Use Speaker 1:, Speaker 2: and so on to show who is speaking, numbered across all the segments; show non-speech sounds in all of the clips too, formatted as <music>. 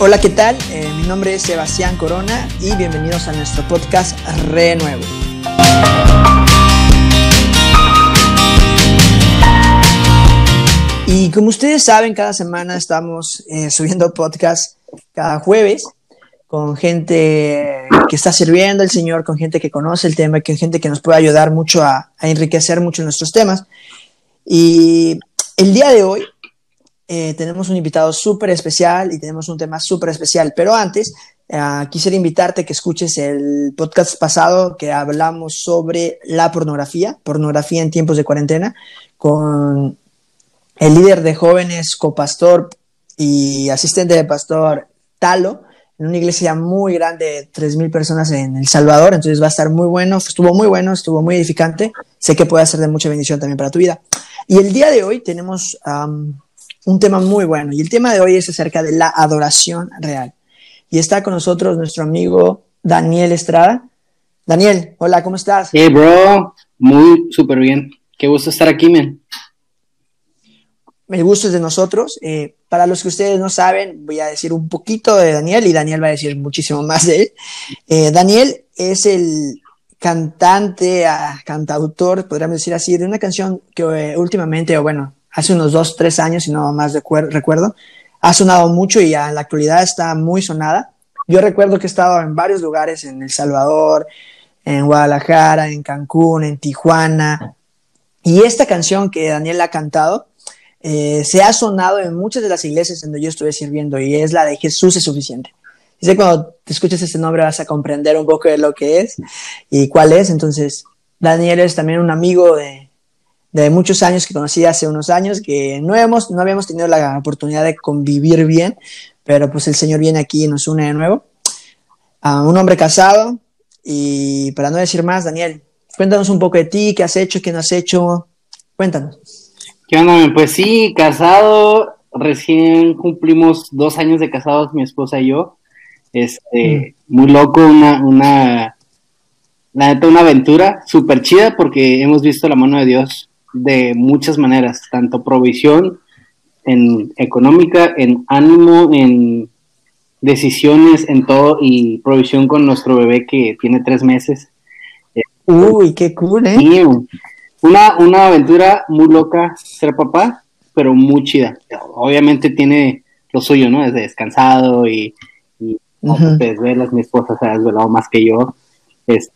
Speaker 1: Hola, ¿qué tal? Eh, mi nombre es Sebastián Corona y bienvenidos a nuestro podcast Renuevo. Y como ustedes saben, cada semana estamos eh, subiendo podcast cada jueves con gente que está sirviendo al Señor, con gente que conoce el tema, con gente que nos puede ayudar mucho a, a enriquecer mucho nuestros temas. Y el día de hoy eh, tenemos un invitado súper especial y tenemos un tema súper especial, pero antes eh, quisiera invitarte a que escuches el podcast pasado que hablamos sobre la pornografía, pornografía en tiempos de cuarentena, con el líder de jóvenes, copastor y asistente de pastor Talo, en una iglesia muy grande, 3.000 personas en El Salvador, entonces va a estar muy bueno, estuvo muy bueno, estuvo muy edificante, sé que puede ser de mucha bendición también para tu vida. Y el día de hoy tenemos un tema muy bueno, y el tema de hoy es acerca de la adoración real. Y está con nosotros nuestro amigo Daniel Estrada. Daniel, hola, ¿cómo estás?
Speaker 2: Hey, bro, muy súper bien. Qué gusto estar aquí, men
Speaker 1: el gusto es de nosotros. Eh, para los que ustedes no saben, voy a decir un poquito de Daniel y Daniel va a decir muchísimo más de él. Eh, Daniel es el cantante, ah, cantautor, podríamos decir así, de una canción que eh, últimamente, o bueno, hace unos dos, tres años, si no más recuerdo, ha sonado mucho y en la actualidad está muy sonada. Yo recuerdo que he estado en varios lugares, en El Salvador, en Guadalajara, en Cancún, en Tijuana. Y esta canción que Daniel ha cantado, eh, se ha sonado en muchas de las iglesias donde yo estuve sirviendo y es la de Jesús es suficiente. Dice cuando te escuches este nombre vas a comprender un poco de lo que es y cuál es. Entonces, Daniel es también un amigo de, de muchos años que conocí hace unos años, que no, hemos, no habíamos tenido la oportunidad de convivir bien, pero pues el Señor viene aquí y nos une de nuevo. a un hombre casado y para no decir más, Daniel, cuéntanos un poco de ti, qué has hecho, qué no has hecho. Cuéntanos.
Speaker 2: ¿Qué onda? Pues sí, casado, recién cumplimos dos años de casados mi esposa y yo. Este, mm. muy loco, una, una, la neta, una aventura súper chida porque hemos visto la mano de Dios de muchas maneras, tanto provisión en económica, en ánimo, en decisiones, en todo, y provisión con nuestro bebé que tiene tres meses.
Speaker 1: Uy, qué cool, ¿eh?
Speaker 2: Una, una aventura muy loca ser papá, pero muy chida. Obviamente tiene lo suyo, ¿no? Es descansado y, y uh mi esposa se ha desvelado más que yo. Es,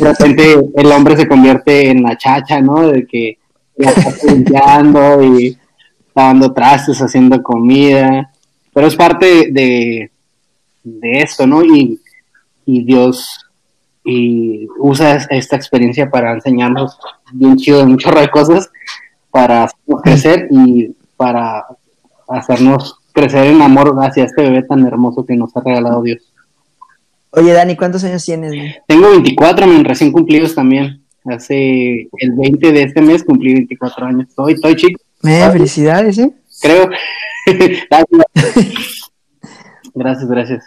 Speaker 2: de repente el hombre se convierte en la chacha, ¿no? De que limpiando y lavando trastes, haciendo comida. Pero es parte de, de esto, ¿no? Y, y Dios y usa esta experiencia para enseñarnos bien chido de un chorro de cosas, para hacernos crecer y para hacernos crecer en amor hacia este bebé tan hermoso que nos ha regalado Dios.
Speaker 1: Oye, Dani, ¿cuántos años tienes?
Speaker 2: Tengo 24, recién cumplidos también. Hace el 20 de este mes cumplí 24 años. Estoy, estoy chico.
Speaker 1: Eh, felicidades, ¿eh?
Speaker 2: Creo. <laughs> gracias, gracias.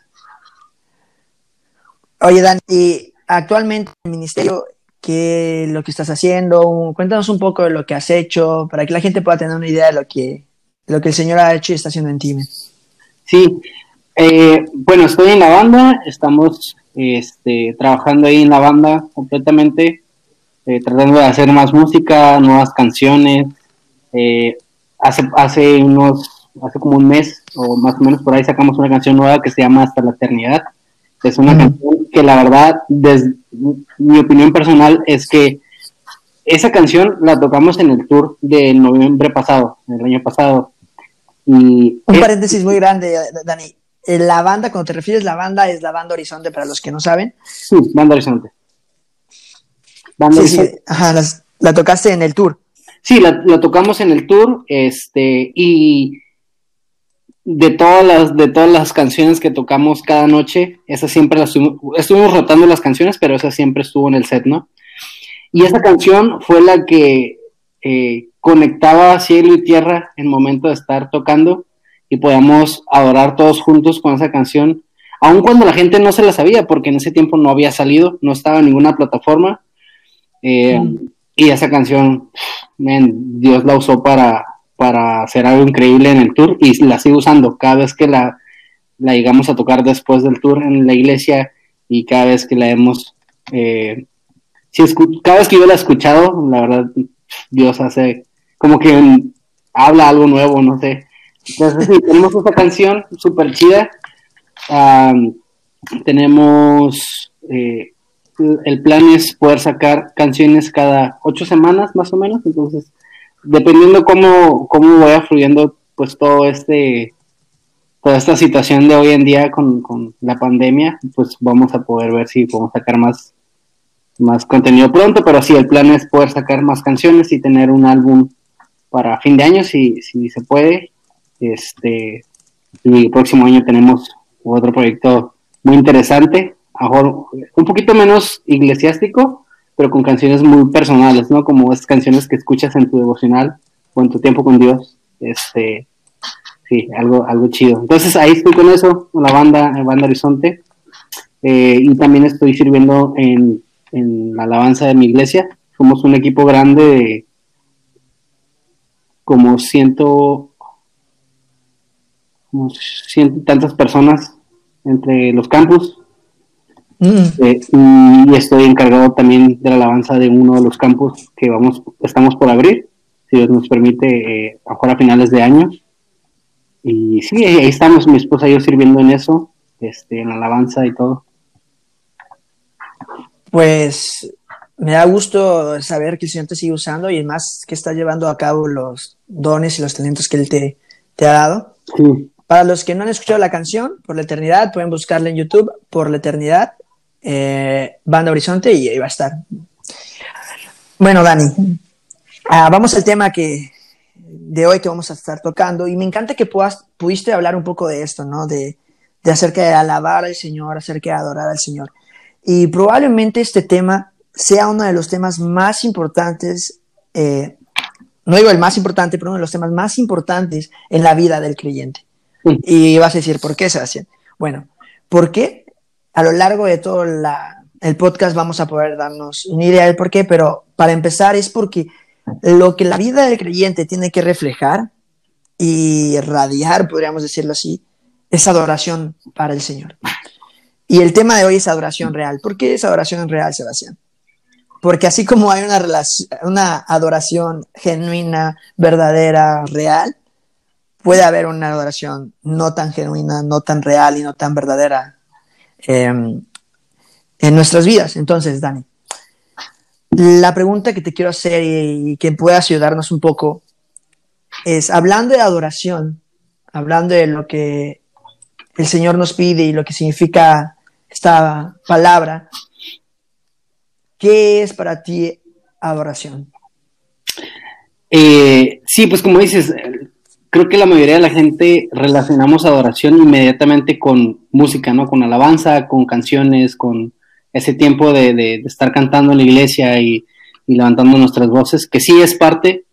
Speaker 1: Oye, Dani, actualmente en el ministerio, ¿qué lo que estás haciendo? Cuéntanos un poco de lo que has hecho para que la gente pueda tener una idea de lo que, lo que el Señor ha hecho y está haciendo en ti.
Speaker 2: Sí, eh, bueno, estoy en la banda, estamos este, trabajando ahí en la banda completamente, eh, tratando de hacer más música, nuevas canciones. Eh, hace, hace unos, hace como un mes o más o menos por ahí sacamos una canción nueva que se llama Hasta la Eternidad. Es una canción que la verdad, desde mi opinión personal, es que esa canción la tocamos en el tour de noviembre pasado, el año pasado.
Speaker 1: Y Un paréntesis muy grande, Dani. Eh, la banda, cuando te refieres la banda, es la banda Horizonte, para los que no saben.
Speaker 2: Sí, banda Horizonte.
Speaker 1: Sí, Ajá, la tocaste en el tour.
Speaker 2: Sí, la, la, tocamos en el tour, este, y de todas las de todas las canciones que tocamos cada noche, esa siempre la estuvimos, rotando las canciones, pero esa siempre estuvo en el set, ¿no? Y esa canción fue la que eh, conectaba cielo y tierra en el momento de estar tocando y podíamos adorar todos juntos con esa canción, aun cuando la gente no se la sabía, porque en ese tiempo no había salido, no estaba en ninguna plataforma. Eh, mm. Y esa canción, Dios la usó para, para hacer algo increíble en el tour y la sigo usando. Cada vez que la, la llegamos a tocar después del tour en la iglesia y cada vez que la hemos, eh, si cada vez que yo la he escuchado, la verdad, Dios hace como que habla algo nuevo, no sé. Entonces, sí, tenemos esta canción súper chida. tenemos, eh, el plan es poder sacar canciones cada ocho semanas más o menos, entonces, dependiendo cómo, cómo vaya fluyendo pues todo este toda esta situación de hoy en día con, con, la pandemia, pues vamos a poder ver si podemos sacar más, más contenido pronto, pero sí, el plan es poder sacar más canciones y tener un álbum para fin de año, si, si se puede. Este, y el próximo año tenemos otro proyecto muy interesante, un poquito menos eclesiástico, pero con canciones muy personales, ¿no? Como esas canciones que escuchas en tu devocional o en tu tiempo con Dios. Este, sí, algo, algo chido. Entonces ahí estoy con eso, con la banda, banda Horizonte. Eh, y también estoy sirviendo en, la alabanza de mi iglesia. Somos un equipo grande de como ciento, como ciento tantas personas entre los campus. Mm. Eh, y estoy encargado también de la alabanza de uno de los campus que vamos, estamos por abrir, si Dios nos permite, eh, a finales de año. Y sí, ahí estamos, mi esposa y yo sirviendo en eso, este, en la alabanza y todo.
Speaker 1: Pues me da gusto saber que el Señor te sigue usando y más que está llevando a cabo los dones y los talentos que Él te, te ha dado. Para los que no han escuchado la canción, Por la Eternidad, pueden buscarla en YouTube, Por la Eternidad, eh, Banda Horizonte, y ahí va a estar. Bueno, Dani, ah, vamos al tema que, de hoy que vamos a estar tocando. Y me encanta que puedas, pudiste hablar un poco de esto, ¿no? De, de acerca de alabar al Señor, acerca de adorar al Señor. Y probablemente este tema sea uno de los temas más importantes, eh, no digo el más importante, pero uno de los temas más importantes en la vida del creyente. Y vas a decir, ¿por qué, Sebastián? Bueno, porque a lo largo de todo el podcast vamos a poder darnos una idea del por qué, pero para empezar es porque lo que la vida del creyente tiene que reflejar y radiar, podríamos decirlo así, es adoración para el Señor. Y el tema de hoy es adoración real. ¿Por qué es adoración real, Sebastián? Porque así como hay una, una adoración genuina, verdadera, real, puede haber una adoración no tan genuina, no tan real y no tan verdadera em, en nuestras vidas. Entonces, Dani, la pregunta que te quiero hacer y, que puedas ayudarnos un poco es, hablando de adoración, hablando de lo que el Señor nos pide y lo que significa esta palabra, ¿qué es para ti adoración?
Speaker 2: Eh, sí, pues como dices, creo que la mayoría de la gente relacionamos adoración inmediatamente con música, ¿no? Con alabanza, con canciones, con ese tiempo de, estar cantando en la iglesia y, levantando nuestras voces, que sí es parte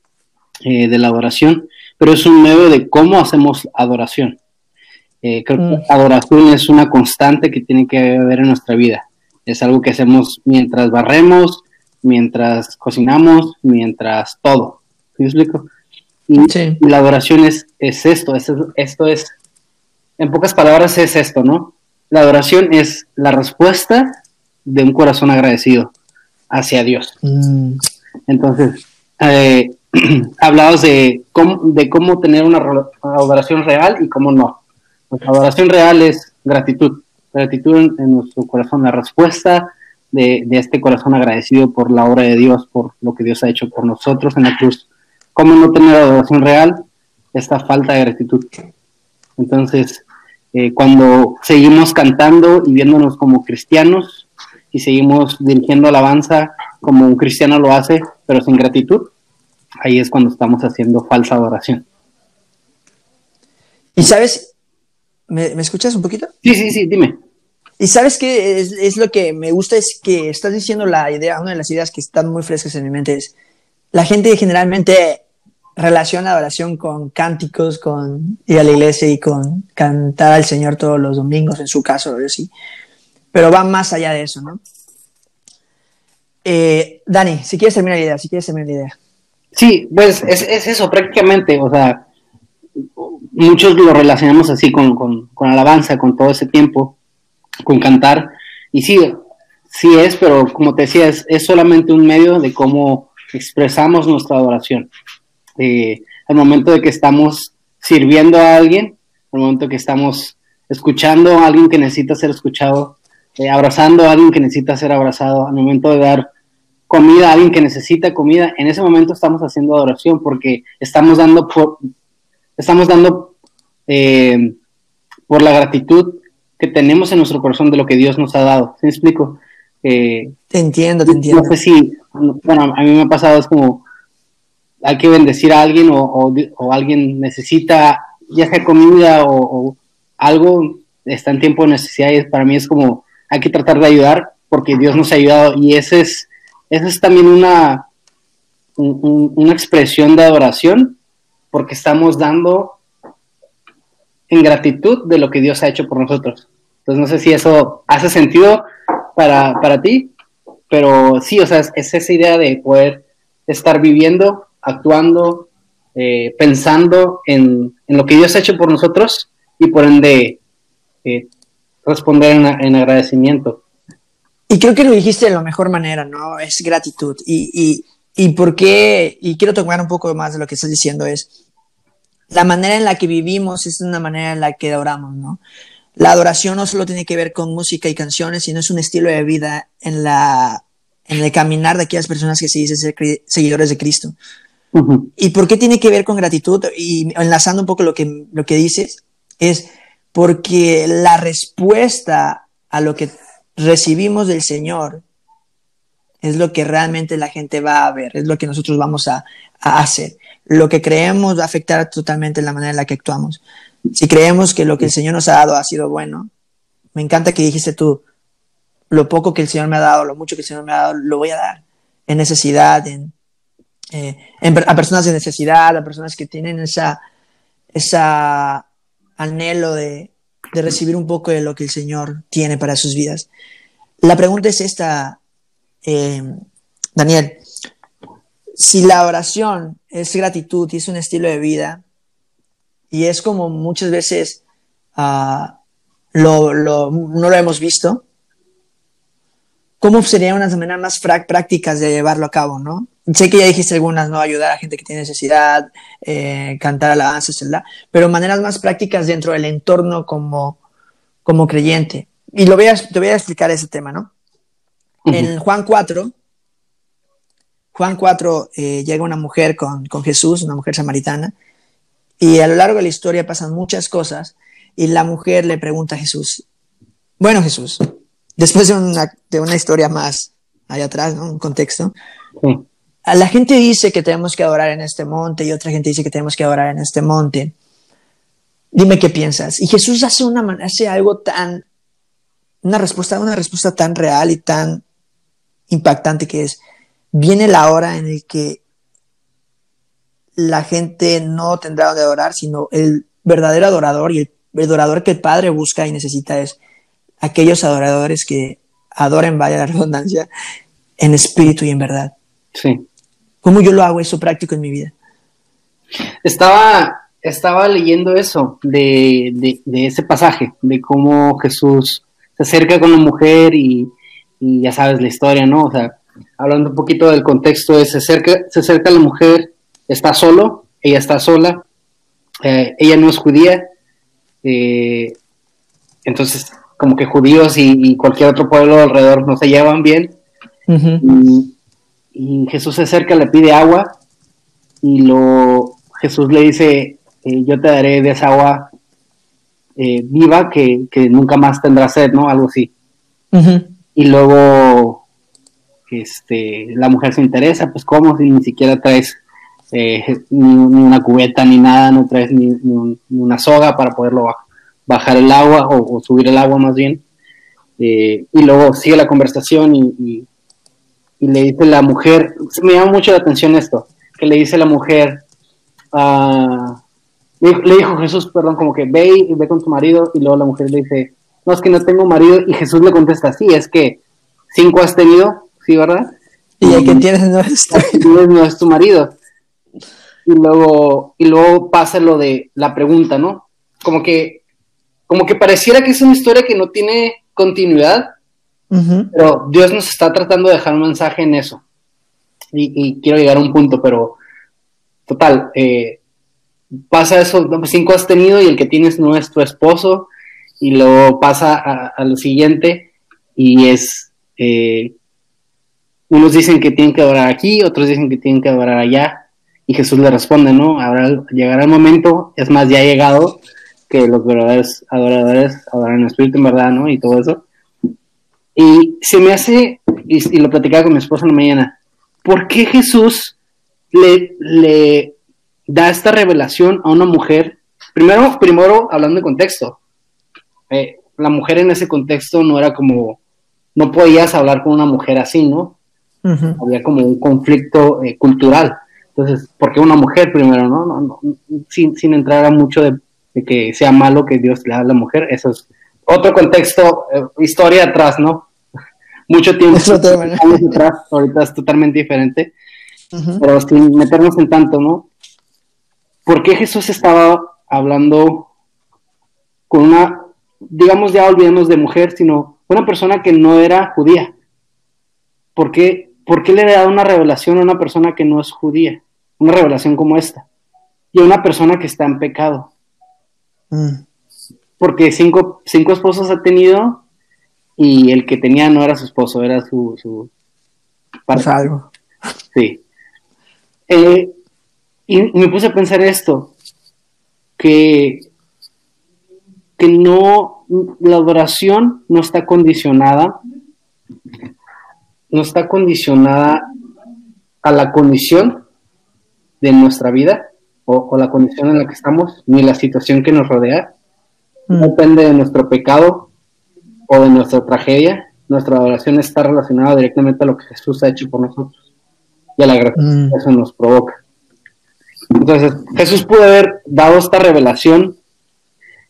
Speaker 2: eh, de la adoración, pero es un medio de cómo hacemos adoración. Eh, creo que mm. adoración es una constante que tiene que haber en nuestra vida. Es algo que hacemos mientras barremos, mientras cocinamos, mientras todo. ¿Sí explico? Y, la adoración es, es esto, es, esto es, en pocas palabras es esto, ¿no? La adoración es la respuesta de un corazón agradecido hacia Dios. Mm. Entonces, eh, <clears throat> hablados de cómo, de cómo tener una adoración real y cómo no. Pues, la adoración real es gratitud, gratitud en, nuestro corazón, la respuesta de, este corazón agradecido por la obra de Dios, por lo que Dios ha hecho por nosotros en la cruz. ¿Cómo no tener adoración real? Esta falta de gratitud. Entonces, eh, cuando seguimos cantando y viéndonos como cristianos, y seguimos dirigiendo alabanza como un cristiano lo hace, pero sin gratitud, ahí es cuando estamos haciendo falsa adoración.
Speaker 1: Y sabes, ¿me, escuchas un poquito?
Speaker 2: Sí, sí, sí, dime.
Speaker 1: Y sabes que es, lo que me gusta, es que estás diciendo la idea, una de las ideas que están muy frescas en mi mente es, la gente generalmente relaciona adoración con cánticos, con ir a la iglesia y con cantar al Señor todos los domingos, en su caso, sí pero va más allá de eso, ¿no? Eh, Dani, si quieres terminar la idea, si quieres terminar la idea.
Speaker 2: Sí, pues es, eso prácticamente, o sea, muchos lo relacionamos así con, con, alabanza, con todo ese tiempo, con cantar. Y sí, sí es, pero como te decía, es, solamente un medio de cómo expresamos nuestra adoración. Eh, al momento de que estamos sirviendo a alguien, al momento de que estamos escuchando a alguien que necesita ser escuchado, eh, abrazando a alguien que necesita ser abrazado, al momento de dar comida a alguien que necesita comida, en ese momento estamos haciendo adoración porque estamos dando por, estamos dando eh, por la gratitud que tenemos en nuestro corazón de lo que Dios nos ha dado. ¿Sí me explico?
Speaker 1: Eh, te entiendo, te entiendo.
Speaker 2: No sé si, bueno, a mí me ha pasado, es como, hay que bendecir a alguien o, alguien necesita, ya sea comida o, algo, está en tiempo de necesidad y para mí es como, hay que tratar de ayudar porque Dios nos ha ayudado y ese es esa es también una, una expresión de adoración, porque estamos dando en gratitud de lo que Dios ha hecho por nosotros. Entonces no sé si eso hace sentido para, ti, pero sí, o sea, es, esa idea de poder estar viviendo, actuando, eh, pensando en, lo que Dios ha hecho por nosotros y por ende eh, responder en agradecimiento.
Speaker 1: Y creo que lo dijiste de la mejor manera, ¿no? Es gratitud. Y, y, y por qué, y quiero tomar un poco más de lo que estás diciendo, es la manera en la que vivimos es una manera en la que adoramos, ¿no? La adoración no solo tiene que ver con música y canciones, sino es un estilo de vida en, la, en el caminar de aquellas personas que se dicen ser seguidores de Cristo. ¿Y por qué tiene que ver con gratitud? Y enlazando un poco lo que, lo que dices, es porque la respuesta a lo que recibimos del Señor es lo que realmente la gente va a ver, es lo que nosotros vamos a, hacer. Lo que creemos va a afectar totalmente la manera en la que actuamos. Si creemos que lo que el Señor nos ha dado ha sido bueno, me encanta que dijiste tú, lo poco que el Señor me ha dado, lo mucho que el Señor me ha dado, lo voy a dar en necesidad, en, eh, a personas de necesidad, a personas que tienen esa, esa anhelo de, de recibir un poco de lo que el Señor tiene para sus vidas. La pregunta es esta, eh, Daniel. Si la oración es gratitud y es un estilo de vida, y es como muchas veces ah, no lo hemos visto, ¿cómo serían unas maneras más prácticas de llevarlo a cabo, no? Sé que ya dijiste algunas, ¿no? Ayudar a gente que tiene necesidad, eh, cantar alabanzas, ¿verdad? Pero maneras más prácticas dentro del entorno como, como creyente. Y lo voy a, te voy a explicar ese tema, ¿no? En Juan 4, Juan 4 eh, llega una mujer con, con Jesús, una mujer samaritana, y a lo largo de la historia pasan muchas cosas, y la mujer le pregunta a Jesús, bueno Jesús, después de una, de una historia más allá atrás, ¿no? Un contexto, a la gente dice que tenemos que adorar en este monte y otra gente dice que tenemos que adorar en este monte. Dime qué piensas. Y Jesús hace, una, hace algo tan, una respuesta, una respuesta tan real y tan impactante que es, viene la hora en el que la gente no tendrá donde adorar, sino el verdadero adorador y el, el adorador que el Padre busca y necesita es aquellos adoradores que adoren, vaya la <laughs> redundancia, en espíritu y en verdad.
Speaker 2: Sí.
Speaker 1: ¿Cómo yo lo hago eso práctico en mi vida?
Speaker 2: Estaba, estaba leyendo eso de, ese pasaje, de cómo Jesús se acerca con la mujer y, ya sabes la historia, ¿no? O sea, hablando un poquito del contexto, se acerca, se acerca a la mujer, está solo, ella está sola, eh, ella no es judía, eh, entonces como que judíos y, cualquier otro pueblo alrededor no se llevan bien. y, Jesús se acerca, le pide agua y lo Jesús le dice, eh, yo te daré de esa agua viva que, nunca más tendrá sed, ¿no? Algo así. Y luego este, la mujer se interesa, pues cómo si ni siquiera traes eh, ni, una cubeta ni nada, no traes ni, una soga para poderlo bajar bajar el agua o, subir el agua más bien. Eh, y luego sigue la conversación y, le dice la mujer, me llama mucho la atención esto, que le dice la mujer, uh, le, dijo Jesús, perdón, como que ve y ve con tu marido y luego la mujer le dice, no, es que no tengo marido y Jesús le contesta, sí, es que cinco has tenido, sí, ¿verdad?
Speaker 1: Y el que tienes no es,
Speaker 2: no es tu marido. Y luego, y luego pasa lo de la pregunta, ¿no? Como que, como que pareciera que es una historia que no tiene continuidad, pero Dios nos está tratando de dejar un mensaje en eso. Y, quiero llegar a un punto, pero total, eh, pasa eso, cinco has tenido y el que tienes no es tu esposo, y luego pasa a, lo siguiente y es, eh, unos dicen que tienen que adorar aquí, otros dicen que tienen que adorar allá, y Jesús le responde, ¿no? Ahora llegará el momento, es más, ya ha llegado, que los verdaderos adoradores adoran el Espíritu en verdad, ¿no? Y todo eso. Y se me hace, y, lo platicaba con mi esposa en la mañana, ¿por qué Jesús le, le da esta revelación a una mujer? Primero, primero hablando de contexto, eh, la mujer en ese contexto no era como, no podías hablar con una mujer así, ¿no? Había como un conflicto eh, cultural. Entonces, ¿por qué una mujer primero, no? no, sin, sin, entrar a mucho de, que sea malo que Dios le da a la mujer, eso es otro contexto, eh, historia atrás, ¿no? <laughs> Mucho tiempo <laughs> atrás, ahorita es totalmente diferente, pero sin meternos en tanto, ¿no? ¿Por qué Jesús estaba hablando con una digamos, ya olvidemos de mujer, sino una persona que no era judía. ¿Por qué, ¿Por qué le da una revelación a una persona que no es judía? Una revelación como esta. Y a una persona que está en pecado. Mm. Porque cinco, cinco esposos ha tenido y el que tenía no era su esposo, era su... su
Speaker 1: algo.
Speaker 2: Sí. Eh, y me puse a pensar esto, que que no, la adoración no está condicionada, no está condicionada a la condición de nuestra vida o, la condición en la que estamos, ni la situación que nos rodea. No mm. depende de nuestro pecado o de nuestra tragedia. Nuestra adoración está relacionada directamente a lo que Jesús ha hecho por nosotros y a la gratitud mm. que eso nos provoca. Entonces, Jesús pudo haber dado esta revelación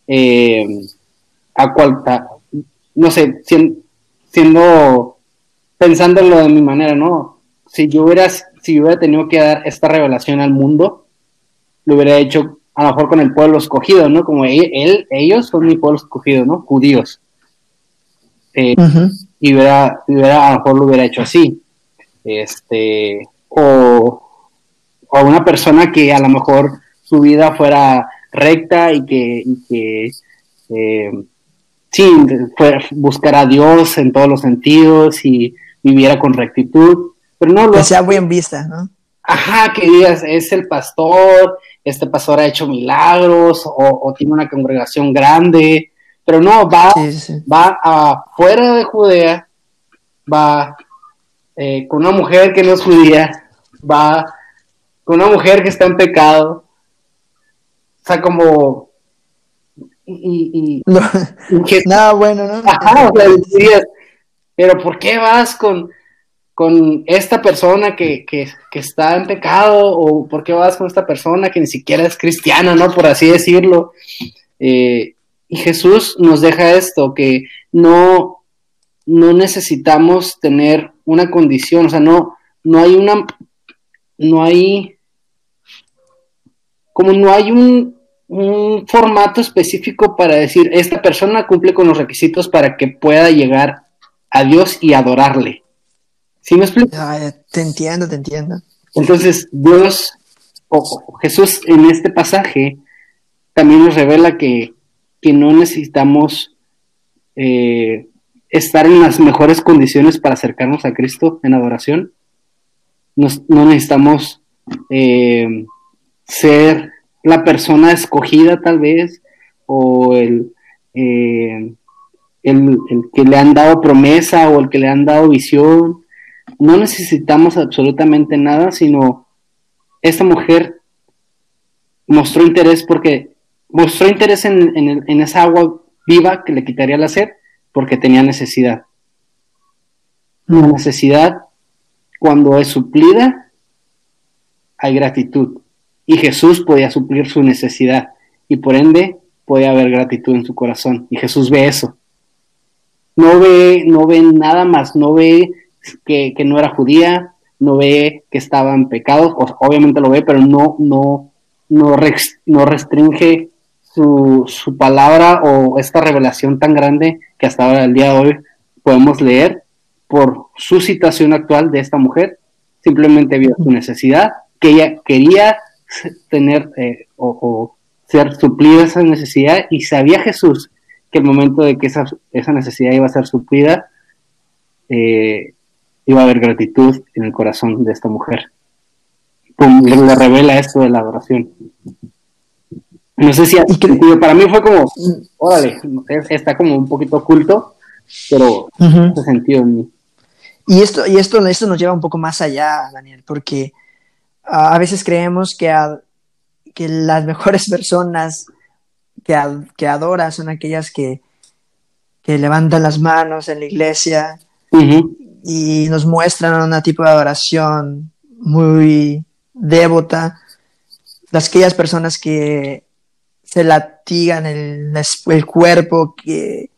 Speaker 2: eh, a cual, no sé, siendo, pensándolo de mi manera, ¿no? Si yo hubiera, si hubiera tenido que dar esta revelación al mundo, lo hubiera hecho a lo mejor con el pueblo escogido, ¿no? Como él, ellos son mi pueblo escogido, ¿no? Judíos. Eh, y hubiera, hubiera, a lo mejor lo hubiera hecho así. Este, o, o una persona que a lo mejor su vida fuera recta y que, y que eh, sí, buscar a Dios en todos los sentidos y viviera con rectitud. Pero no lo
Speaker 1: que sea bien vista, ¿no?
Speaker 2: Ajá, que digas, es el pastor, este pastor ha hecho milagros o, tiene una congregación grande, pero no, va, va afuera de Judea, va eh, con una mujer que no es judía, va con una mujer que está en pecado, o sea, como... Y, <laughs>
Speaker 1: Nada bueno, ¿no?
Speaker 2: Ajá, o pero ¿por qué vas con, con esta persona que, que, está en pecado? ¿O por qué vas con esta persona que ni siquiera es cristiana, ¿no? Por así decirlo. Eh, y Jesús nos deja esto, que no, no necesitamos tener una condición, o sea, no, no hay una, no hay como no hay un, formato específico para decir, esta persona cumple con los requisitos para que pueda llegar a Dios y adorarle. ¿Sí me explico?
Speaker 1: te entiendo, te entiendo.
Speaker 2: Entonces, Dios, o Jesús en este pasaje también nos revela que, no necesitamos eh, estar en las mejores condiciones para acercarnos a Cristo en adoración. no necesitamos eh, ser la persona escogida tal vez, o el, eh, el, que le han dado promesa o el que le han dado visión. No necesitamos absolutamente nada, sino esta mujer mostró interés porque mostró interés en, en, esa agua viva que le quitaría la sed porque tenía necesidad. La necesidad, cuando es suplida, hay gratitud y Jesús podía suplir su necesidad y por ende podía haber gratitud en su corazón y Jesús ve eso. No ve, no ve nada más, no ve que, no era judía, no ve que estaba en pecado, obviamente lo ve, pero no, no, no, no restringe su, su, palabra o esta revelación tan grande que hasta ahora, el día de hoy, podemos leer por su situación actual de esta mujer, simplemente vio su necesidad, que ella quería tener eh, o, ser suplida esa necesidad y sabía Jesús que el momento de que esa, esa necesidad iba a ser suplida, eh, iba a haber gratitud en el corazón de esta mujer. le, revela esto de la adoración. No sé si para mí fue como, órale, está como un poquito oculto, pero uh sentido en mí.
Speaker 1: Y esto, y esto, esto nos lleva un poco más allá, Daniel, porque a veces creemos que, que las <laughs> mejores personas que, que adoran son aquellas que, que levantan las manos en la iglesia, y nos muestran un tipo de adoración muy devota. Las aquellas personas que se latigan el, el cuerpo, que,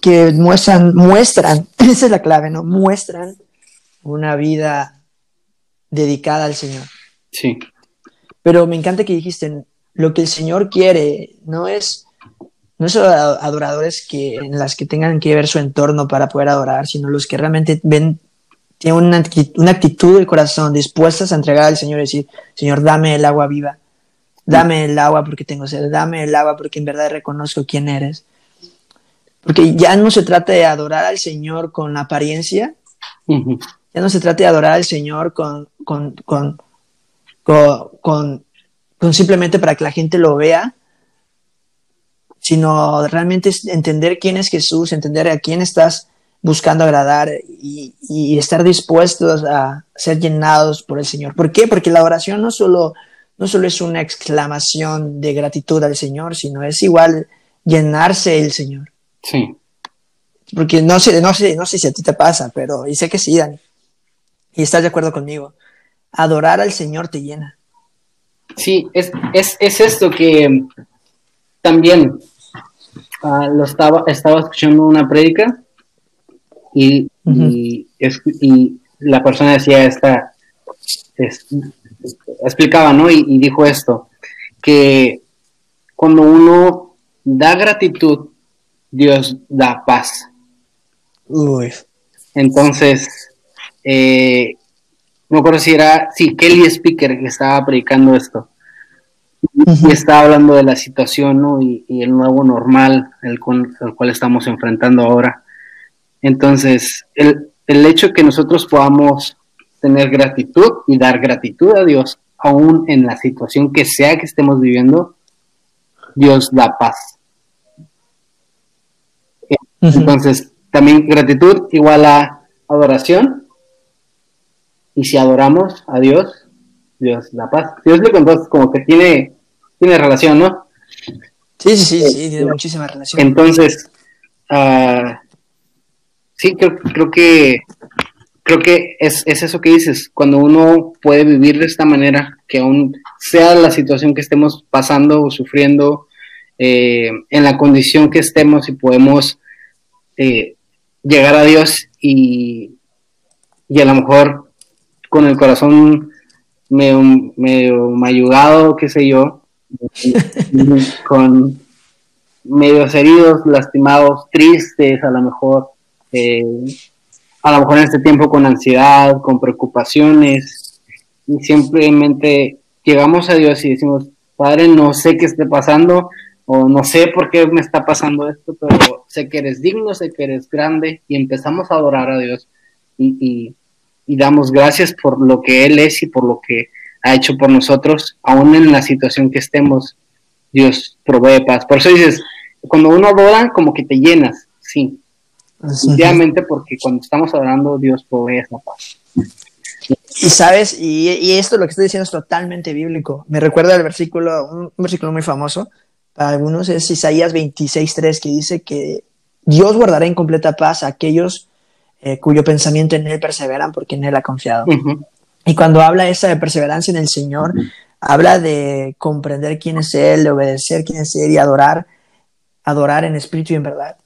Speaker 1: que muestran, muestran, <laughs> esa es la clave, ¿no? Muestran una vida dedicada al Señor.
Speaker 2: Sí.
Speaker 1: Pero me encanta que dijiste, lo que el Señor quiere no es no solo adoradores que, en las que tengan que ver su entorno para poder adorar, sino los que realmente ven, tienen una, una actitud del corazón dispuestas a entregar al Señor y decir, Señor, dame el agua viva, dame el agua porque tengo sed, dame el agua porque en verdad reconozco quién eres. Porque ya no se trata de adorar al Señor con apariencia, ya no se trata de adorar al Señor con, con, con, con, con simplemente para que la gente lo vea, sino realmente entender quién es Jesús, entender a quién estás buscando agradar y, estar dispuestos a ser llenados por el Señor. ¿Por qué? Porque la oración no solo, no solo es una exclamación de gratitud al Señor, sino es igual llenarse el Señor.
Speaker 2: Sí.
Speaker 1: Porque no sé, no sé, no sé si a ti te pasa, pero y sé que sí, Dani. Y estás de acuerdo conmigo. Adorar al Señor te llena.
Speaker 2: Sí, es, es, es esto que también Ah, lo estaba, estaba escuchando una prédica y, y, la persona decía esta, explicaba, ¿no? Y, dijo esto, que cuando uno da gratitud, Dios da paz. Entonces, eh, no acuerdo si era, sí, Kelly Speaker que estaba predicando esto y está hablando de la situación ¿no? y, el nuevo normal el, el, cual estamos enfrentando ahora. Entonces, el, el hecho que nosotros podamos tener gratitud y dar gratitud a Dios, aún en la situación que sea que estemos viviendo, Dios da paz. Entonces, también gratitud igual a adoración. Y si adoramos a Dios, Dios da paz. Dios le contó como que tiene tiene relación, ¿no?
Speaker 1: Sí, sí, sí, sí, tiene este, muchísima relación.
Speaker 2: Entonces, uh, sí, creo, creo, que creo que es, es, eso que dices, cuando uno puede vivir de esta manera, que aún sea la situación que estemos pasando o sufriendo, eh, en la condición que estemos y podemos eh, llegar a Dios y, y a lo mejor con el corazón medio, medio mayugado, qué sé yo, <laughs> con medios heridos, lastimados, tristes, a lo mejor, eh, a lo mejor en este tiempo con ansiedad, con preocupaciones, y simplemente llegamos a Dios y decimos, Padre, no sé qué esté pasando, o no sé por qué me está pasando esto, pero sé que eres digno, sé que eres grande, y empezamos a adorar a Dios y, y damos gracias por lo que Él es y por lo que ha hecho por nosotros, aún en la situación que estemos, Dios provee paz. Por eso dices, cuando uno adora, como que te llenas, sí. Definitivamente porque cuando estamos adorando, Dios provee esa paz.
Speaker 1: Y sabes, y, esto lo que estoy diciendo es totalmente bíblico. Me recuerda el versículo, un, versículo muy famoso para algunos, es Isaías 26.3, que dice que Dios guardará en completa paz a aquellos eh, cuyo pensamiento en Él perseveran porque en Él ha confiado. Y cuando habla esa de perseverancia en el Señor, habla de comprender quién es Él, de obedecer quién es Él y adorar, adorar en espíritu y en verdad.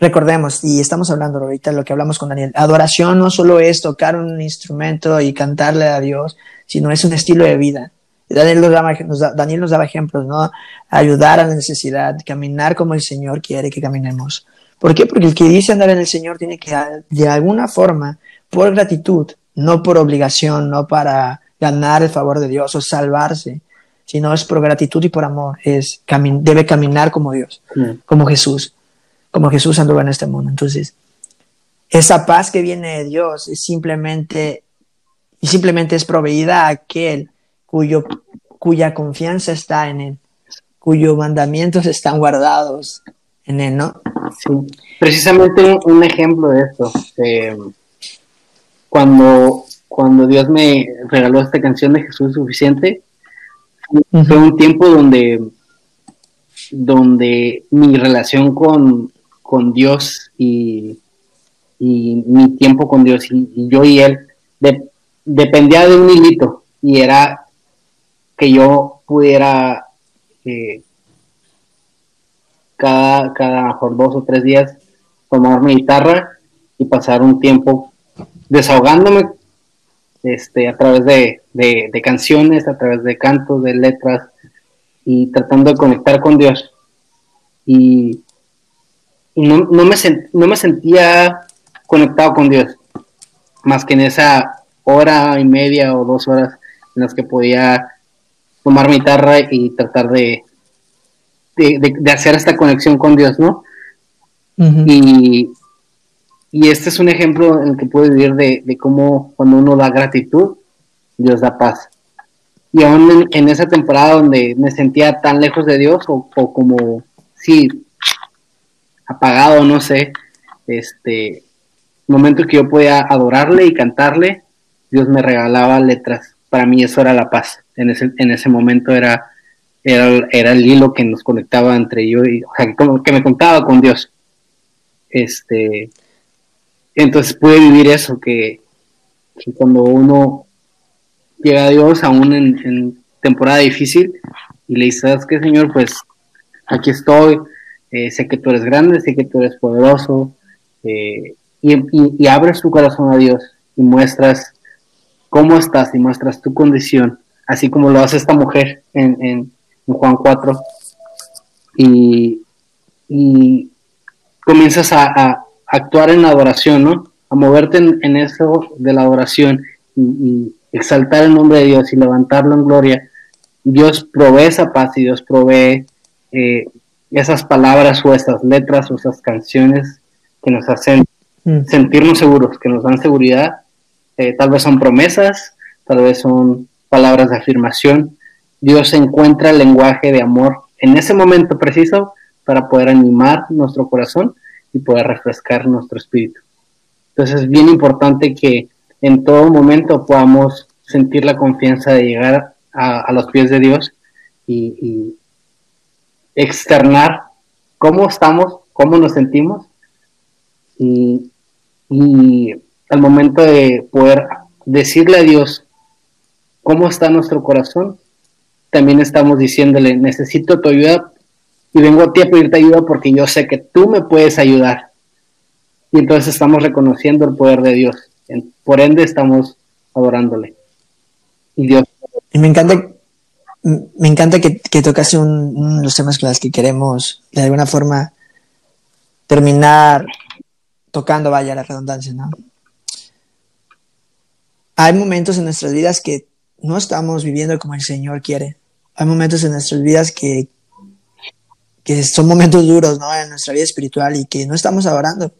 Speaker 1: recordemos, y estamos hablando ahorita lo que hablamos con Daniel, adoración no solo es tocar un instrumento y cantarle a Dios, sino es un estilo de vida. Daniel nos daba, Daniel nos daba ejemplos, ¿no? Ayudar a la necesidad, caminar como el Señor quiere que caminemos. ¿Por qué? Porque el que dice andar en el Señor tiene que, de alguna forma, por gratitud, no por obligación, no para ganar el favor de Dios o salvarse, sino es por gratitud y por amor, es debe caminar como Dios, como Jesús como Jesús anduvo en este mundo. Entonces, esa paz que viene de Dios es simplemente, y simplemente es proveída a aquel cuyo, cuya confianza está en Él, cuyos mandamientos están guardados en Él, ¿no?
Speaker 2: Sí, precisamente un, ejemplo de esto. Eh, cuando, cuando Dios me regaló esta canción de Jesús suficiente, fue un tiempo donde, donde mi relación con, con Dios y, mi tiempo con Dios y, yo y Él dependía de un hilito y era que yo pudiera eh, cada, cada dos o tres días tomar mi guitarra y pasar un tiempo desahogándome este, a través de, de canciones, a través de cantos, de letras y tratando de conectar con Dios. Y y no, no, me no me sentía conectado con Dios, más que en esa hora y media o dos horas en las que podía tomar mi guitarra y tratar de, de, hacer esta conexión con Dios, ¿no? y, y, este es un ejemplo en el que puedo vivir de, cómo cuando uno da gratitud, Dios da paz. Y aún en, esa temporada donde me sentía tan lejos de Dios, o, o como, sí, apagado, no sé, este momento que yo podía adorarle y cantarle, Dios me regalaba letras. Para mí eso era la paz. En ese, en ese momento era, era, el hilo que nos conectaba entre yo y, o sea, como que me contaba con Dios. Este, entonces pude vivir eso, que, cuando uno llega a Dios, aún en, en temporada difícil, y le dices, ¿sabes Señor? Pues aquí estoy, eh, sé que tú eres grande, sé que tú eres poderoso, eh, y, abres tu corazón a Dios y muestras cómo estás y muestras tu condición, así como lo hace esta mujer en, Juan 4, y, comienzas a, actuar en la adoración, ¿no? A moverte en, eso de la adoración y, exaltar el nombre de Dios y levantarlo en gloria. Dios provee esa paz y Dios provee eh, esas palabras o esas letras o esas canciones que nos hacen mm. sentirnos seguros, que nos dan seguridad, eh, tal vez son promesas, tal vez son palabras de afirmación. Dios encuentra el lenguaje de amor en ese momento preciso para poder animar nuestro corazón y poder refrescar nuestro espíritu. Entonces es bien importante que en todo momento podamos sentir la confianza de llegar a, los pies de Dios y, externar cómo estamos, cómo nos sentimos y, al momento de poder decirle a Dios cómo está nuestro corazón, también estamos diciéndole, necesito tu ayuda y vengo a ti a pedirte ayuda porque yo sé que tú me puedes ayudar. Y entonces estamos reconociendo el poder de Dios. Por ende estamos adorándole.
Speaker 1: Y Dios. Y me encanta me encanta que, que tocaste un, los temas con los que queremos, de alguna forma, terminar tocando, vaya la redundancia, ¿no? Hay momentos en nuestras vidas que no estamos viviendo como el Señor quiere. Hay momentos en nuestras vidas que, que son momentos duros, ¿no? En nuestra vida espiritual y que no estamos adorando.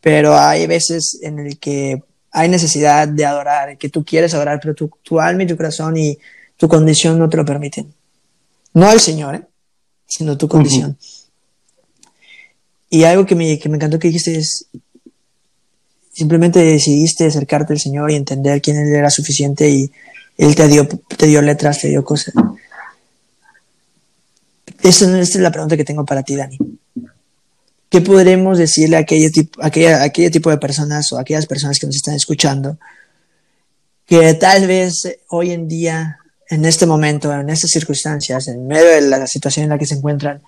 Speaker 1: Pero hay veces en el que hay necesidad de adorar, que tú quieres adorar, pero tu, tu alma y tu corazón y tu condición no te lo permite. No el Señor, ¿eh? sino tu condición. Y algo que me, que me encantó que dijiste es, simplemente decidiste acercarte al Señor y entender quién Él era suficiente y Él te dio, te dio letras, te dio cosas. Esa, es la pregunta que tengo para ti, Dani. ¿Qué podremos decirle a aquel tipo, aquella, aquella tipo de personas o a aquellas personas que nos están escuchando que tal vez hoy en día en este momento, en estas circunstancias, en medio de la situación en la que se encuentran,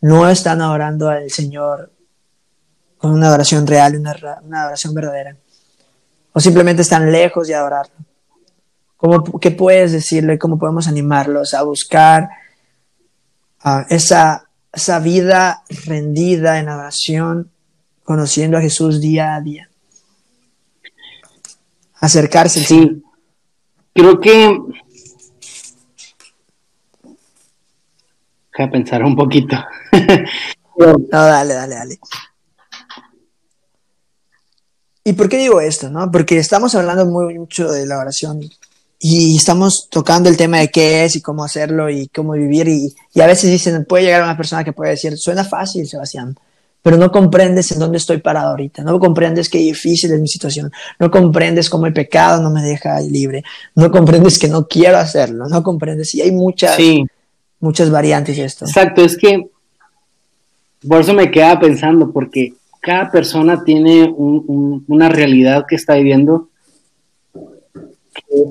Speaker 1: no están adorando al Señor con una adoración real, una, una adoración verdadera. O simplemente están lejos de adorarlo. ¿Cómo, ¿Qué puedes decirle? ¿Cómo podemos animarlos a buscar esa, esa vida rendida en adoración, conociendo a Jesús día a día? Acercarse.
Speaker 2: Sí, creo que... Deja pensar un poquito. <laughs>
Speaker 1: no, dale, dale, dale. ¿Y por qué digo esto? No? Porque estamos hablando muy mucho de la oración y estamos tocando el tema de qué es y cómo hacerlo y cómo vivir y, y, a veces dicen, puede llegar una persona que puede decir, suena fácil, Sebastián, pero no comprendes en dónde estoy parado ahorita, no comprendes qué difícil es mi situación, no comprendes cómo el pecado no me deja libre, no comprendes que no quiero hacerlo, no comprendes y hay muchas, muchas variantes de esto.
Speaker 2: Exacto, es que por eso me quedaba pensando, porque cada persona tiene una realidad que está viviendo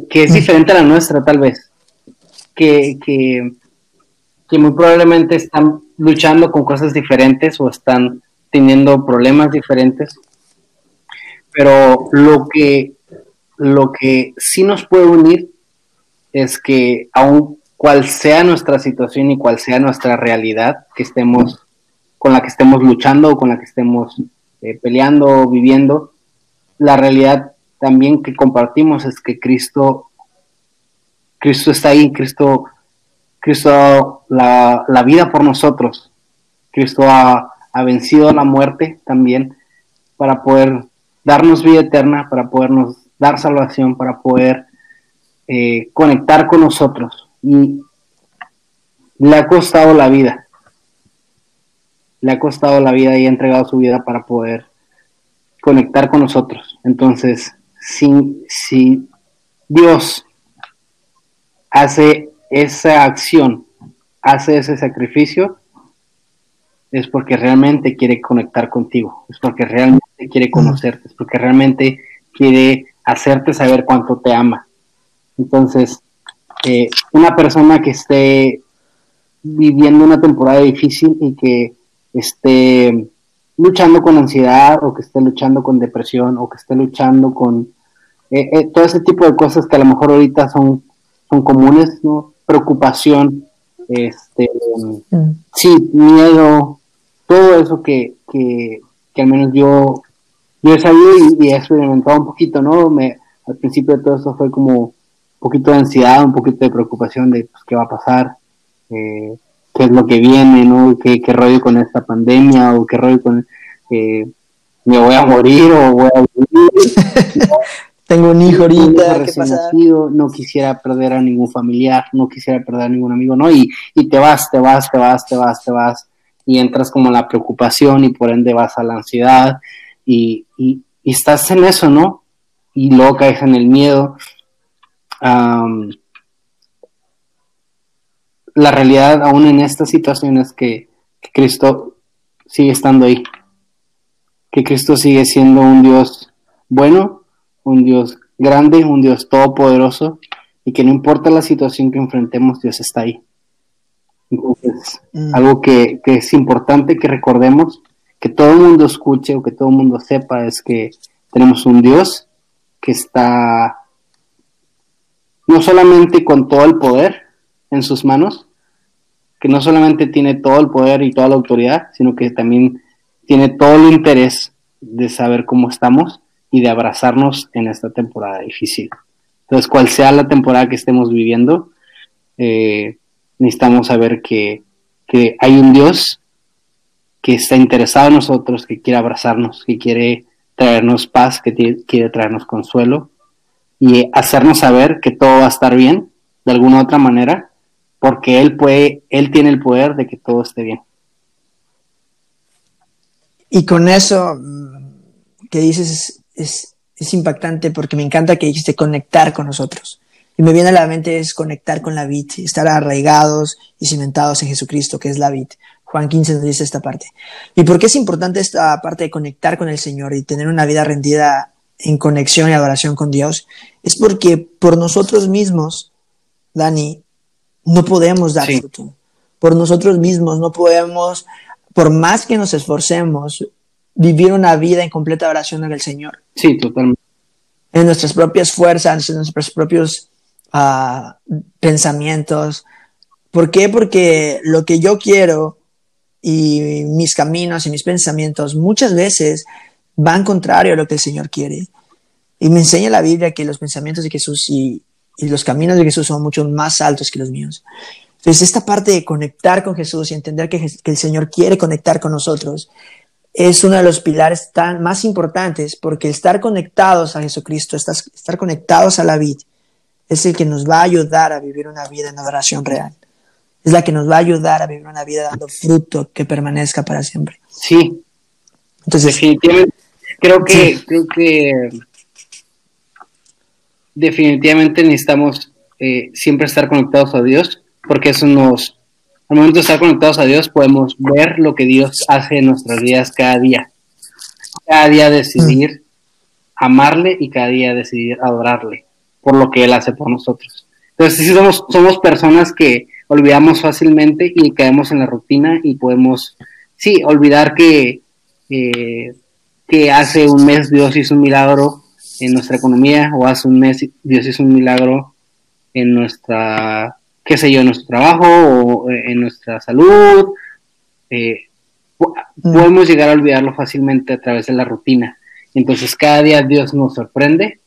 Speaker 2: que, es diferente a la nuestra, tal vez. Que, que, muy probablemente están luchando con cosas diferentes o están teniendo problemas diferentes. Pero lo que, lo que sí nos puede unir es que aun cual sea nuestra situación y cual sea nuestra realidad que estemos con la que estemos luchando con la que estemos eh, peleando viviendo, la realidad también que compartimos es que Cristo, Cristo está ahí, Cristo, Cristo ha dado la, vida por nosotros, Cristo ha, vencido la muerte también para poder darnos vida eterna, para podernos dar salvación, para poder eh, conectar con nosotros. Y le ha costado la vida, le ha costado la vida y ha entregado su vida para poder conectar con nosotros. Entonces, si, si Dios hace esa acción, hace ese sacrificio, es porque realmente quiere conectar contigo, es porque realmente quiere conocerte, es porque realmente quiere hacerte saber cuánto te ama. Entonces, eh, una persona que esté viviendo una temporada difícil y que esté luchando con ansiedad o que esté luchando con depresión o que esté luchando con eh, eh, todo ese tipo de cosas que a lo mejor ahorita son, son comunes, ¿no? Preocupación, este, mm. sí, miedo, todo eso que, que, al menos yo, yo he sabido y, he experimentado un poquito, ¿no? Me, al principio de todo eso fue como un poquito de ansiedad, un poquito de preocupación de pues, qué va a pasar, eh, qué es lo que viene, ¿no? ¿Qué, qué rollo con esta pandemia o qué rollo con... Eh, me voy a morir o voy a vivir. <laughs>
Speaker 1: Tengo un hijo ahorita.
Speaker 2: Recién nacido, no quisiera perder a ningún familiar, no quisiera perder a ningún amigo, ¿no? Y, y te vas, te vas, te vas, te vas, te vas. Y entras como la preocupación y por ende vas a la ansiedad y, y, y estás en eso, ¿no? Y luego caes en el miedo. Um, la realidad aún en esta situación es que, Cristo sigue estando ahí, que Cristo sigue siendo un Dios bueno, un Dios grande, un Dios todopoderoso y que no importa la situación que enfrentemos, Dios está ahí. Entonces, mm. algo que, que, es importante que recordemos, que todo el mundo escuche o que todo el mundo sepa es que tenemos un Dios que está no solamente con todo el poder, en sus manos, que no solamente tiene todo el poder y toda la autoridad, sino que también tiene todo el interés de saber cómo estamos y de abrazarnos en esta temporada difícil. Entonces, cual sea la temporada que estemos viviendo, eh, necesitamos saber que, que hay un Dios que está interesado en nosotros, que quiere abrazarnos, que quiere traernos paz, que quiere traernos consuelo y hacernos saber que todo va a estar bien de alguna otra manera porque él puede, él tiene el poder de que todo esté bien.
Speaker 1: Y con eso mm, que dices es, impactante porque me encanta que dijiste conectar con nosotros. Y me viene a la mente es conectar con la vid, estar arraigados y cimentados en Jesucristo, que es la vid. Juan 15 nos dice esta parte. ¿Y por qué es importante esta parte de conectar con el Señor y tener una vida rendida en conexión y adoración con Dios? Es porque por nosotros mismos, Dani, no podemos dar fruto. por nosotros mismos, no podemos, por más que nos esforcemos, vivir una vida en completa oración con el Señor.
Speaker 2: Sí, totalmente.
Speaker 1: En nuestras propias fuerzas, en nuestros propios uh, pensamientos. ¿Por qué? Porque lo que yo quiero y mis caminos y mis pensamientos muchas veces van contrario a lo que el Señor quiere. Y me enseña la Biblia que los pensamientos de Jesús y, y los caminos de Jesús son mucho más altos que los míos. Entonces, esta parte de conectar con Jesús y entender que, que, el Señor quiere conectar con nosotros es uno de los pilares tan más importantes porque estar conectados a Jesucristo, estar, estar conectados a la vida, es el que nos va a ayudar a vivir una vida en adoración real. Es la que nos va a ayudar a vivir una vida dando fruto que permanezca para siempre.
Speaker 2: Sí. Entonces, definitivamente, creo que, creo que definitivamente necesitamos eh, siempre estar conectados a Dios, porque eso nos, al momento de estar conectados a Dios, podemos ver lo que Dios hace en nuestras vidas cada día. Cada día decidir amarle y cada día decidir adorarle por lo que Él hace por nosotros. Entonces, sí, somos, somos personas que olvidamos fácilmente y caemos en la rutina y podemos, sí, olvidar que, eh, que hace un mes Dios hizo un milagro en nuestra economía o hace un mes Dios hizo un milagro en nuestra, qué sé yo, en nuestro trabajo o en nuestra salud. Eh, mm. podemos llegar a olvidarlo fácilmente a través de la rutina. Entonces cada día Dios nos sorprende,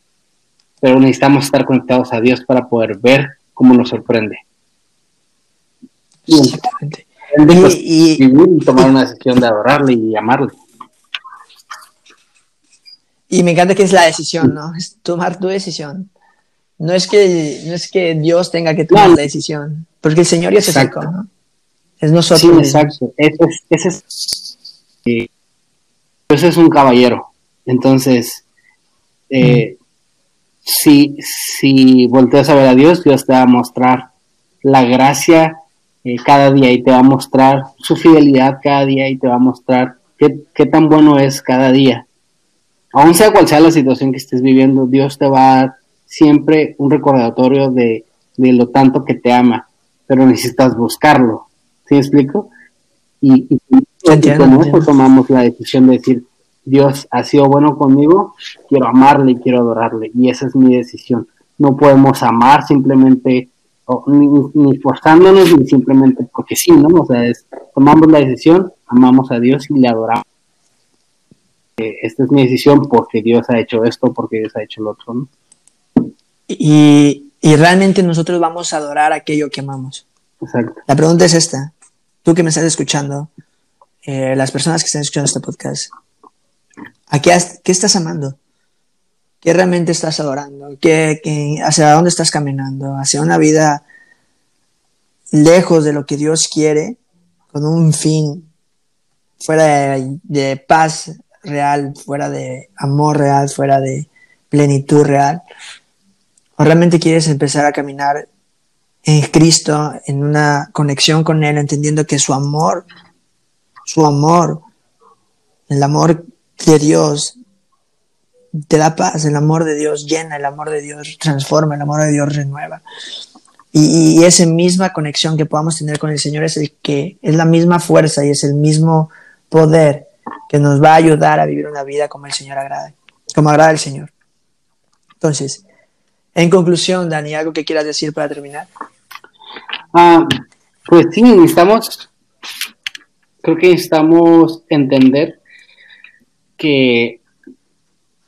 Speaker 2: pero necesitamos estar conectados a Dios para poder ver cómo nos sorprende. Y, y, y, tomar una decisión de adorarle y amarle.
Speaker 1: Y me encanta que es la decisión, ¿no? Es tomar tu decisión. No es que, no es que Dios tenga que tomar la decisión, porque el Señor ya se sacó, ¿no? Es nosotros.
Speaker 2: Sí, exacto. Ese es, ese es, eh, ese es un caballero. Entonces, eh, si, si volteas a ver a Dios, Dios te va a mostrar la gracia eh, cada día y te va a mostrar su fidelidad cada día y te va a mostrar qué, qué tan bueno es cada día aún sea cual sea la situación que estés viviendo, Dios te va a dar siempre un recordatorio de, lo tanto que te ama, pero necesitas buscarlo. ¿Sí me explico? Y, y, con eso tomamos la decisión de decir, Dios ha sido bueno conmigo, quiero amarle y quiero adorarle, y esa es mi decisión. No podemos amar simplemente, ni, ni, forzándonos, ni simplemente porque sí, ¿no? O sea, tomamos la decisión, amamos a Dios y le adoramos esta es mi decisión porque Dios ha hecho esto, porque Dios ha hecho lo otro, ¿no?
Speaker 1: Y, y realmente nosotros vamos a adorar aquello que amamos.
Speaker 2: Exacto.
Speaker 1: La pregunta es esta. Tú que me estás escuchando, eh, las personas que están escuchando este podcast, ¿a qué, qué estás amando? ¿Qué realmente estás adorando? ¿Qué, qué, hacia dónde estás caminando? ¿Hacia una vida lejos de lo que Dios quiere, con un fin fuera de, de paz, real, fuera de amor real, fuera de plenitud real? ¿O realmente quieres empezar a caminar en Cristo, en una conexión con Él, entendiendo que su amor, su amor, el amor de Dios te da paz, el amor de Dios llena, el amor de Dios transforma, el amor de Dios renueva. Y, y, esa misma conexión que podamos tener con el Señor es el que es la misma fuerza y es el mismo poder que nos va a ayudar a vivir una vida como el Señor agrada, como agrada el Señor. Entonces, en conclusión, Dani, ¿algo que quieras decir para terminar?
Speaker 2: Ah, pues sí, necesitamos, creo que necesitamos entender que,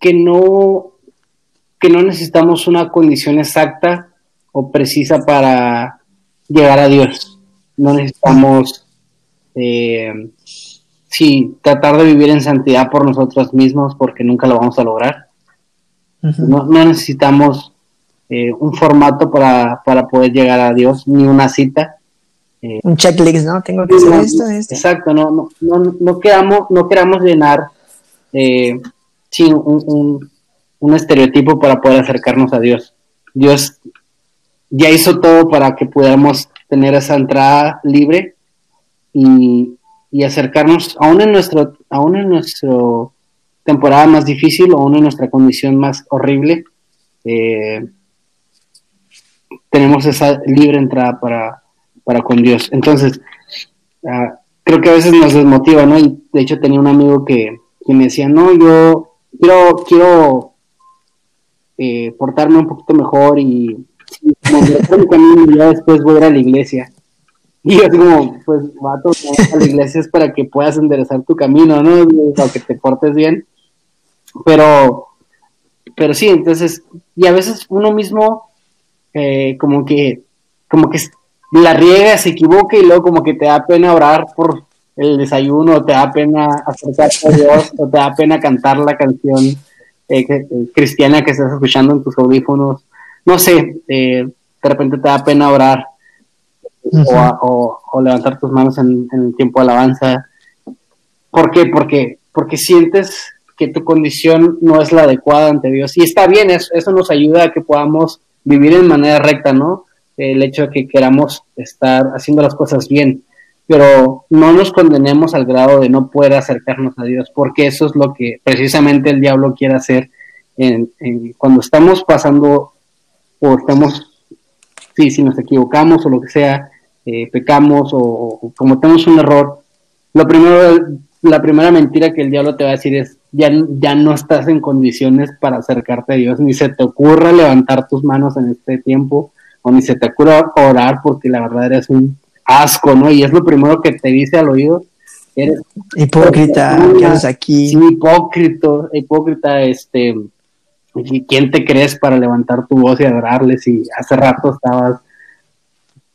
Speaker 2: que no que no necesitamos una condición exacta o precisa para llegar a Dios. No necesitamos eh, sí, tratar de vivir en santidad por nosotros mismos porque nunca lo vamos a lograr. no, necesitamos eh, un formato para, poder llegar a Dios, ni una cita.
Speaker 1: Eh, un checklist, ¿no? Tengo que hacer esto, esto.
Speaker 2: Exacto, no, no, no, no, queramos, no queramos llenar eh, un, un estereotipo para poder acercarnos a Dios. Dios ya hizo todo para que pudiéramos tener esa entrada libre y, y acercarnos, aún en nuestro, aún en nuestro temporada más difícil, o aún en nuestra condición más horrible, eh, tenemos esa libre entrada para, para con Dios. Entonces, ah, creo que a veces nos desmotiva, ¿no? Y de hecho tenía un amigo que, me decía, no, yo quiero, quiero eh, portarme un poquito mejor y y después voy a ir a la iglesia. Y yo como, pues, vato, a la iglesia es para que puedas enderezar tu camino, ¿no? Para que te portes bien. Pero, pero sí, entonces, y a veces uno mismo, eh, como que, como que la riega, se equivoca y luego como que te da pena orar por el desayuno, o te da pena acercarte a Dios, o te da pena cantar la canción eh, eh, cristiana que estás escuchando en tus audífonos. No sé, de repente te da pena orar o, levantar tus manos en, el tiempo de alabanza. ¿Por qué? Porque, porque sientes que tu condición no es la adecuada ante Dios. Y está bien, eso, eso nos ayuda a que podamos vivir en manera recta, ¿no? el hecho de que queramos estar haciendo las cosas bien, pero no nos condenemos al grado de no poder acercarnos a Dios, porque eso es lo que precisamente el diablo quiere hacer en, cuando estamos pasando o estamos, sí, si nos equivocamos o lo que sea, eh, pecamos o, cometemos un error, lo primero, la primera mentira que el diablo te va a decir es, ya, ya no estás en condiciones para acercarte a Dios, ni se te ocurra levantar tus manos en este tiempo, o ni se te ocurra orar porque la verdad eres un asco, ¿no? Y es lo primero que te dice al oído.
Speaker 1: Eres hipócrita, ¿qué haces aquí?
Speaker 2: Sí, hipócrita, hipócrita, este, ¿quién te crees para levantar tu voz y adorarles? Y hace rato estabas,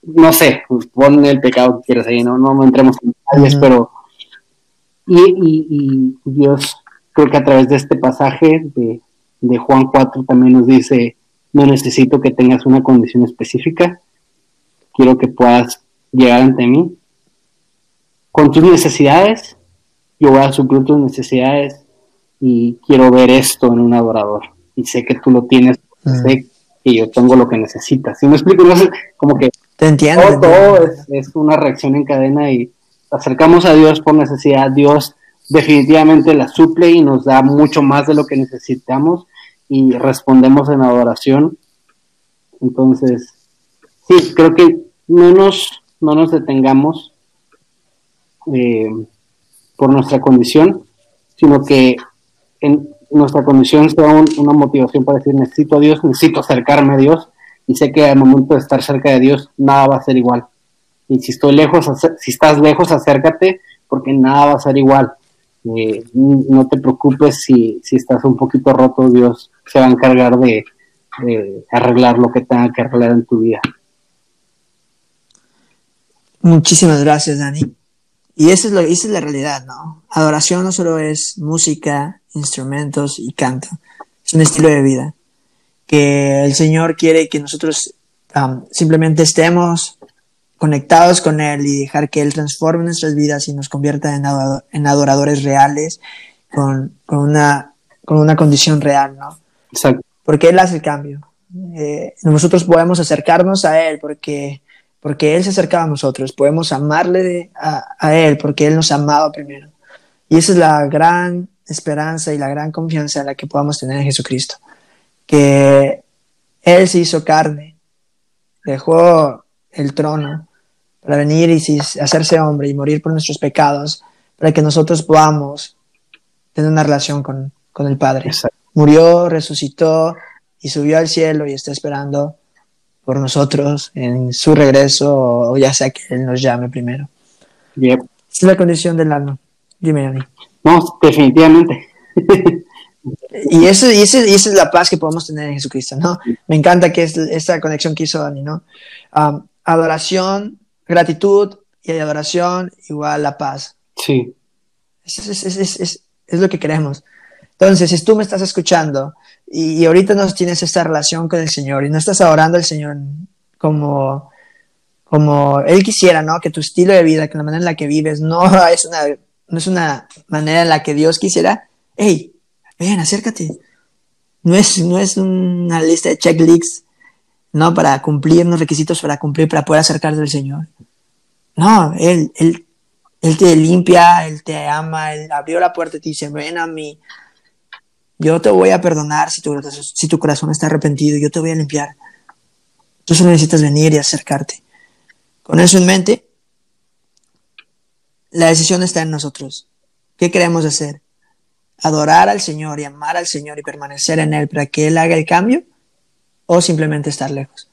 Speaker 2: no sé, pues pon el pecado que quieras ahí, no, no, entremos en detalles, pero, y, y, y, Dios, creo que a través de este pasaje de, de Juan 4 también nos dice, no necesito que tengas una condición específica, quiero que puedas llegar ante mí con tus necesidades, yo voy a suplir tus necesidades y quiero ver esto en un adorador. Y sé que tú lo tienes, mm. sé que yo tengo lo que necesitas. Si me explico, <laughs> no como que
Speaker 1: te entiendo,
Speaker 2: todo, es, es, una reacción en cadena y acercamos a Dios por necesidad. Dios definitivamente la suple y nos da mucho más de lo que necesitamos y respondemos en adoración. Entonces, sí, creo que no nos, no nos detengamos eh, por nuestra condición, sino que en nuestra condición sea una motivación para decir necesito a Dios, necesito acercarme a Dios y sé que al momento de estar cerca de Dios nada va a ser igual. Y si estoy lejos, si estás lejos, acércate porque nada va a ser igual. Eh, no te preocupes si, si estás un poquito roto, Dios se va a encargar de, arreglar lo que tenga que arreglar en tu vida.
Speaker 1: Muchísimas gracias, Dani. Y esa es, lo, esa es la realidad, ¿no? Adoración no solo es música, instrumentos y canto, es un estilo de vida. Que el Señor quiere que nosotros simplemente estemos conectados con Él y dejar que Él transforme nuestras vidas y nos convierta en, adoradores reales con, con, una, con una condición real, ¿no? Porque Él hace el cambio. Eh, nosotros podemos acercarnos a Él porque, porque Él se acercaba a nosotros. Podemos amarle a, Él porque Él nos amaba primero. Y esa es la gran esperanza y la gran confianza en la que podamos tener en Jesucristo. Que Él se hizo carne, dejó el trono para venir y hacerse hombre y morir por nuestros pecados, para que nosotros podamos tener una relación con, con el Padre. Exacto murió, resucitó y subió al cielo y está esperando por nosotros en su regreso o ya sea que Él nos llame primero. Esa es la condición del alma. Dime, Dani.
Speaker 2: No, definitivamente.
Speaker 1: y, eso, y, esa es la paz que podemos tener en Jesucristo, ¿no? Me encanta que es esta conexión que hizo Dani, ¿no? Um, adoración, gratitud y adoración igual la paz.
Speaker 2: Sí.
Speaker 1: Es, es, es, es lo que queremos. Entonces, si tú me estás escuchando y, ahorita no tienes esta relación con el Señor y no estás adorando al Señor como, como Él quisiera, ¿no? Que tu estilo de vida, que la manera en la que vives no <laughs> es una, no es una manera en la que Dios quisiera, hey, ven, acércate. No es, no es una lista de checklists, ¿no? Para cumplir unos requisitos para cumplir, para poder acercarte al Señor. No, Él, Él, Él te limpia, Él te ama, Él abrió la puerta y te dice, ven a mí, yo te voy a perdonar si tu, si tu corazón está arrepentido, yo te voy a limpiar. Tú solo necesitas venir y acercarte. Con eso en mente, la decisión está en nosotros. ¿Qué queremos hacer? ¿Adorar al Señor y amar al Señor y permanecer en Él para que Él haga el cambio? ¿O simplemente estar lejos?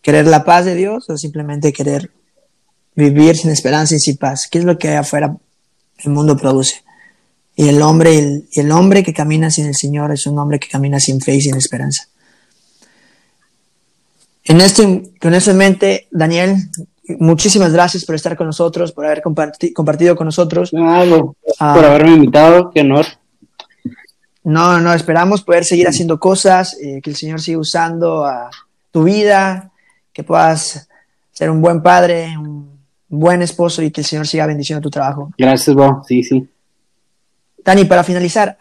Speaker 1: ¿Querer la paz de Dios o simplemente querer vivir sin esperanza y sin paz? ¿Qué es lo que afuera el mundo produce? Y el hombre, el, hombre que camina sin el Señor es un hombre que camina sin fe y sin esperanza. En este, con en mente, Daniel, muchísimas gracias por estar con nosotros, por haber compartido con nosotros.
Speaker 2: por haberme invitado, qué honor.
Speaker 1: No, no, esperamos poder seguir haciendo cosas, eh, que el Señor siga usando a tu vida, que puedas ser un buen padre, un buen esposo y que el Señor siga bendiciendo tu trabajo.
Speaker 2: Gracias, Bo. Sí, sí.
Speaker 1: Dani, para finalizar,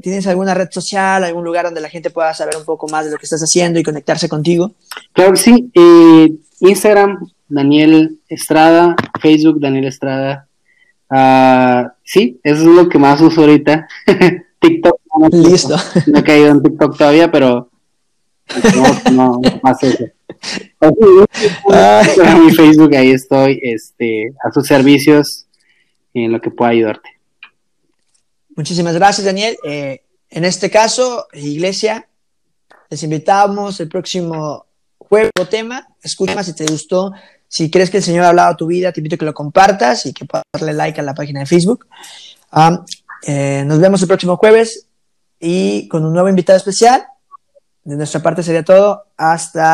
Speaker 1: ¿tienes alguna red social, algún lugar donde la gente pueda saber un poco más de lo que estás haciendo y conectarse contigo?
Speaker 2: Claro que sí. Eh, Instagram, Daniel Estrada, Facebook, Daniel Estrada. Uh, sí, eso es lo que más uso ahorita. <laughs> TikTok.
Speaker 1: No, Listo.
Speaker 2: No he caído en TikTok todavía, pero no, no, más eso. <laughs> mi Facebook, ahí estoy, este, a sus servicios en lo que pueda ayudarte.
Speaker 1: Muchísimas gracias, Daniel. Eh, en este caso, Iglesia, les invitamos el próximo jueves o tema. Escucha si te gustó. Si crees que el Señor ha hablado a tu vida, te invito a que lo compartas y que puedas darle like a la página de Facebook. Eh, nos vemos el próximo jueves y con un nuevo invitado especial. De nuestra parte sería todo. Hasta.